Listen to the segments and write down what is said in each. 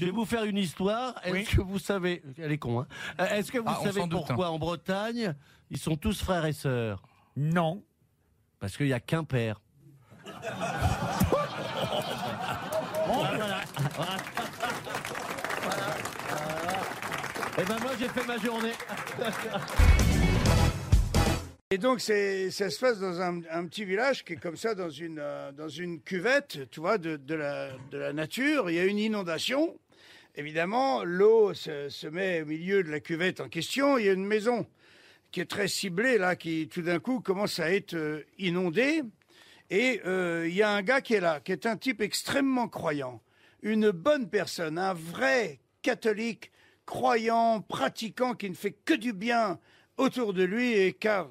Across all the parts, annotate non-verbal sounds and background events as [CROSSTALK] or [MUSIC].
Je vais vous faire une histoire. Est-ce que vous savez, elle est con, hein Euh, Est-ce que vous Ah, savez doute, pourquoi en Bretagne ils sont tous frères et sœurs? Non. Parce qu'il n'y a qu'un père. [LAUGHS] Et ben moi j'ai fait ma journée. Et donc, c'est, ça se passe dans un, un petit village qui est comme ça, dans une, euh, dans une cuvette, tu vois, de, de, la, de la nature. Il y a une inondation. Évidemment, l'eau se, met au milieu de la cuvette en question. Il y a une maison qui est très ciblée, là, qui tout d'un coup commence à être euh, inondée. Et euh, il y a un gars qui est là, qui est un type extrêmement croyant, une bonne personne, un vrai catholique, croyant, pratiquant, qui ne fait que du bien autour de lui et qui a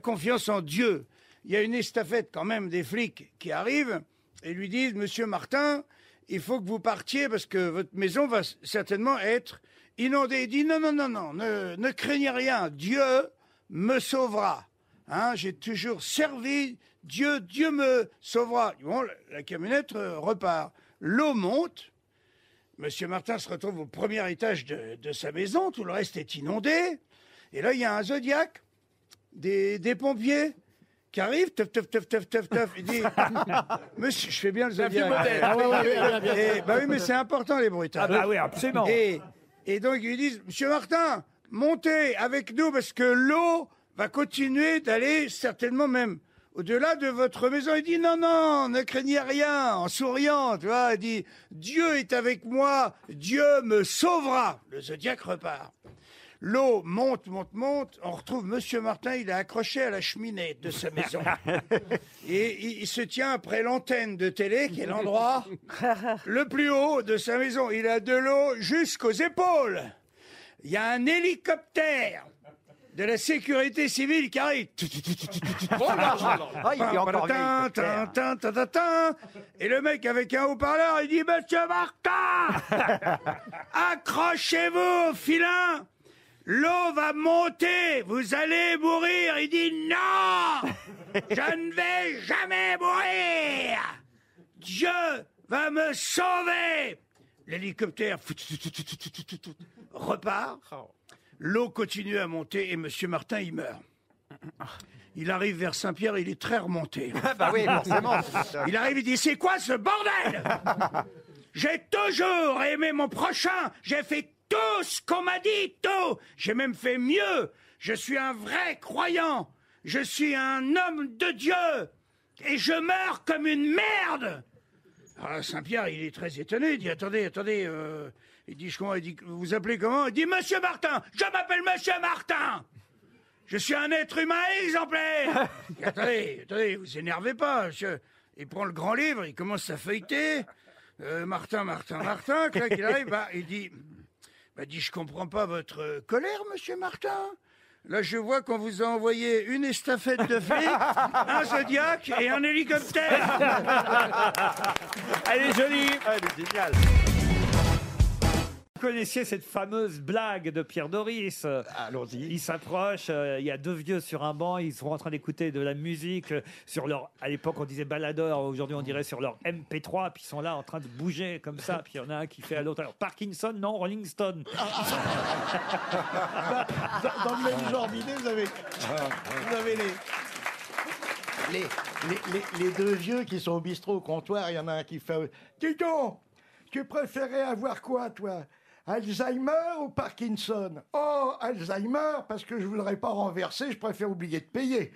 confiance en Dieu. Il y a une estafette quand même des flics qui arrivent et lui disent, Monsieur Martin, il faut que vous partiez parce que votre maison va certainement être inondée. Il dit, non, non, non, non, ne, ne craignez rien, Dieu me sauvera. Hein, j'ai toujours servi Dieu, Dieu me sauvera. Bon, la, la camionnette euh, repart. L'eau monte. Monsieur Martin se retrouve au premier étage de, de sa maison. Tout le reste est inondé. Et là, il y a un zodiaque, des, des pompiers qui arrivent. Teuf, teuf, teuf, teuf, teuf, teuf. Il dit, [LAUGHS] Monsieur, je fais bien le modèle. Ah ouais, ouais, ouais, bien, bien. Et- bah oui, mais c'est important les bruitages. Ah bah oui, absolument. Et, et donc ils lui disent, Monsieur Martin, montez avec nous parce que l'eau va continuer d'aller certainement même au-delà de votre maison. Il dit non, non, ne craignez rien, en souriant, tu vois. Il dit Dieu est avec moi, Dieu me sauvera. Le zodiaque repart. L'eau monte, monte, monte. On retrouve Monsieur Martin, il est accroché à la cheminée de sa maison. [LAUGHS] Et il, il se tient après l'antenne de télé, qui est l'endroit [LAUGHS] le plus haut de sa maison. Il a de l'eau jusqu'aux épaules. Il y a un hélicoptère de la sécurité civile qui arrive. Et le mec avec un haut-parleur, il dit Monsieur Martin, [LAUGHS] accrochez-vous au filin. L'eau va monter, vous allez mourir. Il dit non, je [LAUGHS] ne vais jamais mourir. Dieu va me sauver. L'hélicoptère repart. L'eau continue à monter et Monsieur Martin, il meurt. Il arrive vers Saint-Pierre, il est très remonté. [LAUGHS] bah oui, forcément. Il arrive, il dit C'est quoi ce bordel? [LAUGHS] J'ai toujours aimé mon prochain. J'ai fait tout ce qu'on m'a dit, tout. J'ai même fait mieux. Je suis un vrai croyant. Je suis un homme de Dieu. Et je meurs comme une merde. Alors là, Saint-Pierre, il est très étonné. Il dit Attendez, attendez. euh, Il dit Je comprends. Il dit Vous vous appelez comment? Il dit Monsieur Martin. Je m'appelle Monsieur Martin. Je suis un être humain exemplaire. [LAUGHS] Il dit, attendez, attendez, vous énervez pas. monsieur. Il prend le grand livre, il commence à feuilleter. Euh, Martin, Martin, Martin. Clac, il arrive. Bah, il dit bah, il dit Je comprends pas votre euh, colère, Monsieur Martin. Là, je vois qu'on vous a envoyé une estafette de flics, [LAUGHS] un zodiaque et un hélicoptère. Elle est jolie. Elle est géniale. Connaissiez cette fameuse blague de Pierre Doris? Allons-y. Il s'approche, euh, il y a deux vieux sur un banc, ils sont en train d'écouter de la musique euh, sur leur. À l'époque, on disait baladeur, aujourd'hui, on dirait sur leur MP3, puis ils sont là en train de bouger comme ça, puis il y en a un qui fait à l'autre. Alors, Parkinson, non, Rolling Stone. [LAUGHS] Dans le même genre d'idée, vous avez, vous avez les, les, les, les- les deux vieux qui sont au bistrot au comptoir. Il y en a un qui fait Dis donc, tu préférais avoir quoi, toi? Alzheimer ou Parkinson? Oh, Alzheimer, parce que je voudrais pas renverser, je préfère oublier de payer.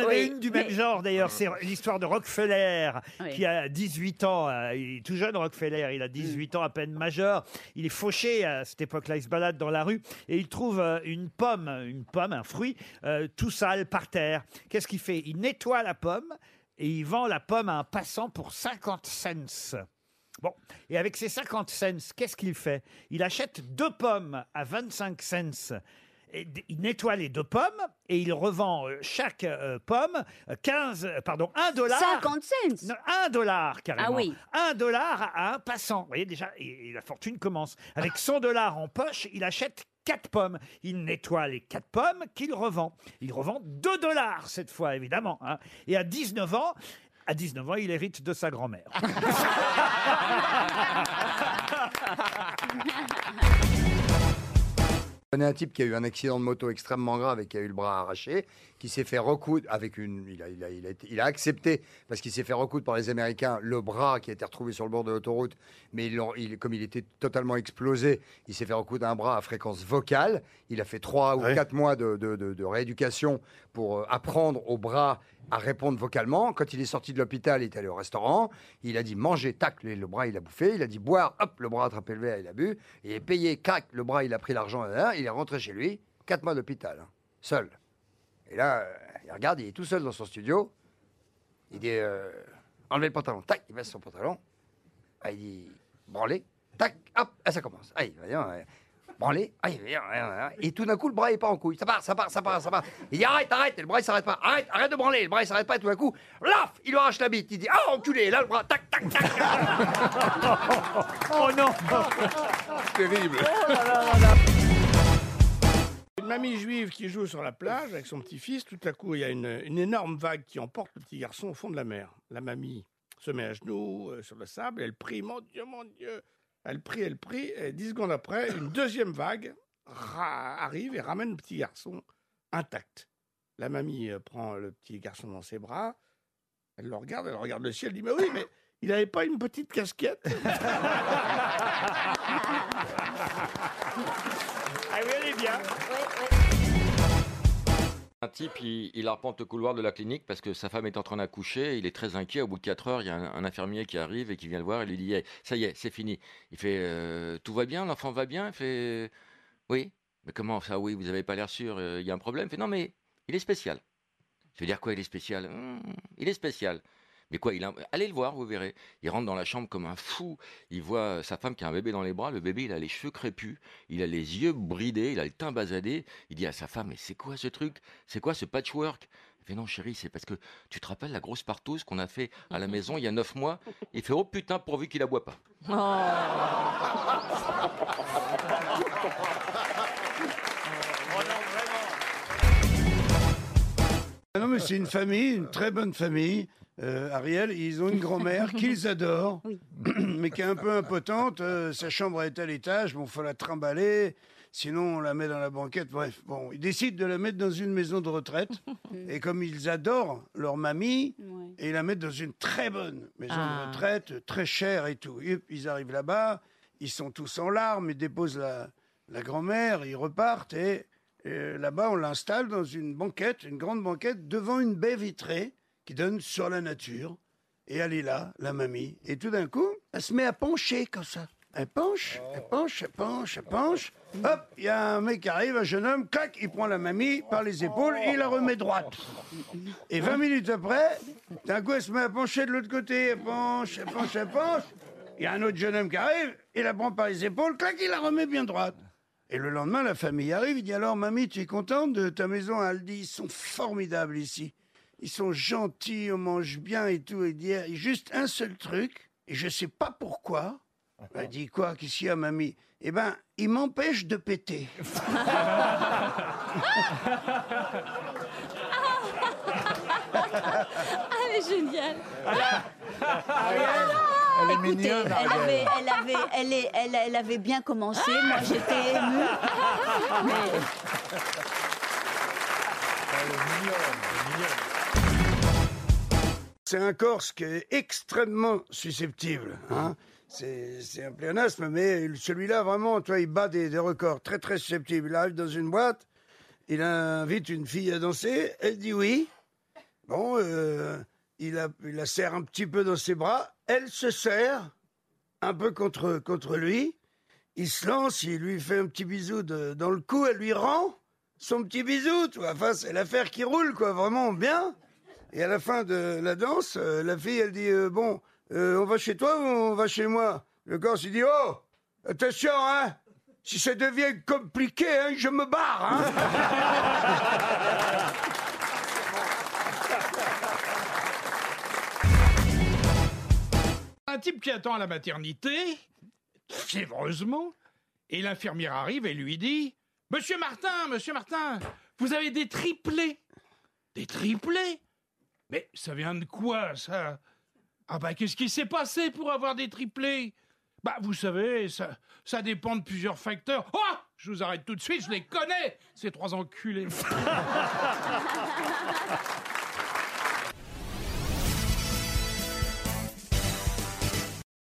Il y en une du mais- même genre d'ailleurs, c'est l'histoire de Rockefeller Oui. qui a 18 ans, euh, il est tout jeune Rockefeller, il a 18 ans à peine majeur, il est fauché à cette époque-là, il se balade dans la rue et il trouve euh, une pomme, une pomme, un fruit, euh, tout sale par terre. Qu'est-ce qu'il fait? Il nettoie la pomme et il vend la pomme à un passant pour 50 cents. Bon, et avec ces 50 cents, qu'est-ce qu'il fait? Il achète deux pommes à 25 cents. Et d- il nettoie les deux pommes et il revend euh, chaque euh, pomme euh, 15, euh, pardon, 1 dollar. 50 cents. Non, 1 dollar carrément. Ah oui. 1 dollar à un passant. Vous voyez déjà, et, et la fortune commence. Avec 100 dollars en poche, il achète 4 pommes. Il nettoie les 4 pommes qu'il revend. Il revend 2 dollars cette fois, évidemment. hein. Et à 19 ans, À 19 ans, il hérite de sa grand-mère. [LAUGHS] Connais un type qui a eu un accident de moto extrêmement grave et qui a eu le bras arraché, qui s'est fait recoudre avec une. Il a, il a- il a été- il a accepté, parce qu'il s'est fait recoudre par les Américains, le bras qui a été retrouvé sur le bord de l'autoroute. Mais il- comme il était totalement explosé, il s'est fait recoudre un bras à fréquence vocale. Il a fait trois ou Ouais. quatre mois de, de- de- de rééducation pour euh, apprendre au bras à répondre vocalement. Quand il est sorti de l'hôpital, il est allé au restaurant. Il a dit manger, tac, le, bras il a bouffé. Il a dit boire, hop, le bras a attrapé le verre, il a bu. Il est payé, crac, le bras il a pris l'argent, il est rentré chez lui. Quatre mois d'hôpital, hein, seul. Et là, euh, il regarde, il est tout seul dans son studio. Il dit euh, enlevez le pantalon, tac, il baisse son pantalon. Ah, il dit branlez, tac, hop, ah, ça commence. Ah, il va dire, il euh, et tout d'un coup, le bras est pas en couille. Ça part, ça part, ça part, ça part. Il dit arrête, arrête, et le bras il s'arrête pas. Arrête, arrête de branler, le bras il s'arrête pas, et tout d'un coup, laf, il lui arrache la bite. Il dit ah, enculé, là le bras, tac, tac, tac. [LAUGHS] Oh non Terrible. Une mamie juive qui joue sur la plage avec son petit-fils, tout à coup, il y a une, une énorme vague qui emporte le petit garçon au fond de la mer. La mamie se met à genoux euh, sur le sable, elle prie, mon Dieu, mon Dieu. Elle prie, elle prie, et dix secondes après, une deuxième vague arrive et ramène le petit garçon intact. La mamie euh, prend le petit garçon dans ses bras, elle le regarde, elle regarde le ciel, elle dit, mais oui, mais il n'avait pas une petite casquette? [LAUGHS] Ah oui, elle est bien. Un type, il, arpente le couloir de la clinique parce que sa femme est en train d'accoucher. Il est très inquiet. Au bout de 4 heures, il y a un, infirmier qui arrive et qui vient le voir et lui dit Hey, Ça y est, c'est fini. Il fait euh, Tout va bien? L'enfant va bien? Il fait Oui. Mais comment ça Oui, vous n'avez pas l'air sûr. euh, Il y a un problème? Il fait Non, mais il est spécial. Je veux dire quoi, il est spécial? Hum, Il est spécial. Mais quoi, allez le voir, vous verrez. Il rentre dans la chambre comme un fou. Il voit sa femme qui a un bébé dans les bras. Le bébé, il a les cheveux crépus. Il a les yeux bridés. Il a le teint basadé. Il dit à sa femme, mais c'est quoi ce truc? C'est quoi ce patchwork? Fait, non, chérie, c'est parce que tu te rappelles la grosse partouze qu'on a fait à la maison il y a neuf mois? Il fait, oh putain, pourvu qu'il la boit pas. Ah Non, mais c'est une famille, une très bonne famille. Euh, Ariel, ils ont une grand-mère [LAUGHS] qu'ils adorent, [CLEARS THROAT] mais qui est un peu impotente. Euh, sa chambre est à l'étage, bon, faut la trimballer. Sinon, on la met dans la banquette. Bref, bon, ils décident de la mettre dans une maison de retraite. [LAUGHS] et comme ils adorent leur mamie, et ils la mettent dans une très bonne maison Ah. de retraite, très chère et tout. Et ils arrivent là-bas, ils sont tous en larmes, ils déposent la, la grand-mère, ils repartent et euh, là-bas, on l'installe dans une banquette, une grande banquette, devant une baie vitrée qui donne sur la nature. Et elle est là, la mamie. Et tout d'un coup, elle se met à pencher comme ça. Elle penche, elle penche, elle penche, elle penche. Hop, il y a un mec qui arrive, un jeune homme, clac, il prend la mamie par les épaules et il la remet droite. Et 20 minutes après, d'un coup, elle se met à pencher de l'autre côté. Elle penche, elle penche, elle penche. Il y a un autre jeune homme qui arrive, il la prend par les épaules, clac, il la remet bien droite. Et le lendemain, la famille arrive, il dit alors, mamie, tu es contente de ta maison dit, ils sont formidables ici. Ils sont gentils, on mange bien et tout. Et dit, il y a juste un seul truc, et je sais pas pourquoi. Elle dit, quoi, qu'est-ce qu'il y a, mamie? Eh ben, il m'empêche de péter. Elle est géniale. Elle est Écoutez, mignonne, elle Ariel. avait, elle, avait, elle, est- elle, elle avait bien commencé. Moi, j'étais émue. Mais C'est un Corse qui est extrêmement susceptible. Hein c'est un pléonasme, mais celui-là, vraiment, toi, il bat des, records très, très susceptibles. Il arrive dans une boîte, il invite une fille à danser, elle dit oui. Bon, euh, il, la, serre un petit peu dans ses bras, elle se serre un peu contre, contre lui. Il se lance, il lui fait un petit bisou dans le cou, elle lui rend son petit bisou, tu vois. Enfin, c'est l'affaire qui roule, quoi, vraiment bien. Et à la fin de la danse, euh, la fille, elle dit euh, Bon, euh, on va chez toi ou on va chez moi? Le Corse, il dit Oh, attention, hein Si ça devient compliqué, hein, je me barre, hein. Un type qui attend à la maternité, fiévreusement, et l'infirmière arrive et lui dit Monsieur Martin, monsieur Martin, vous avez des triplés. Des triplés Mais ça vient de quoi, ça? Ah bah, qu'est-ce qui s'est passé pour avoir des triplés? Bah, vous savez, ça, ça dépend de plusieurs facteurs. Oh Je vous arrête tout de suite, je les connais, ces trois enculés. [LAUGHS]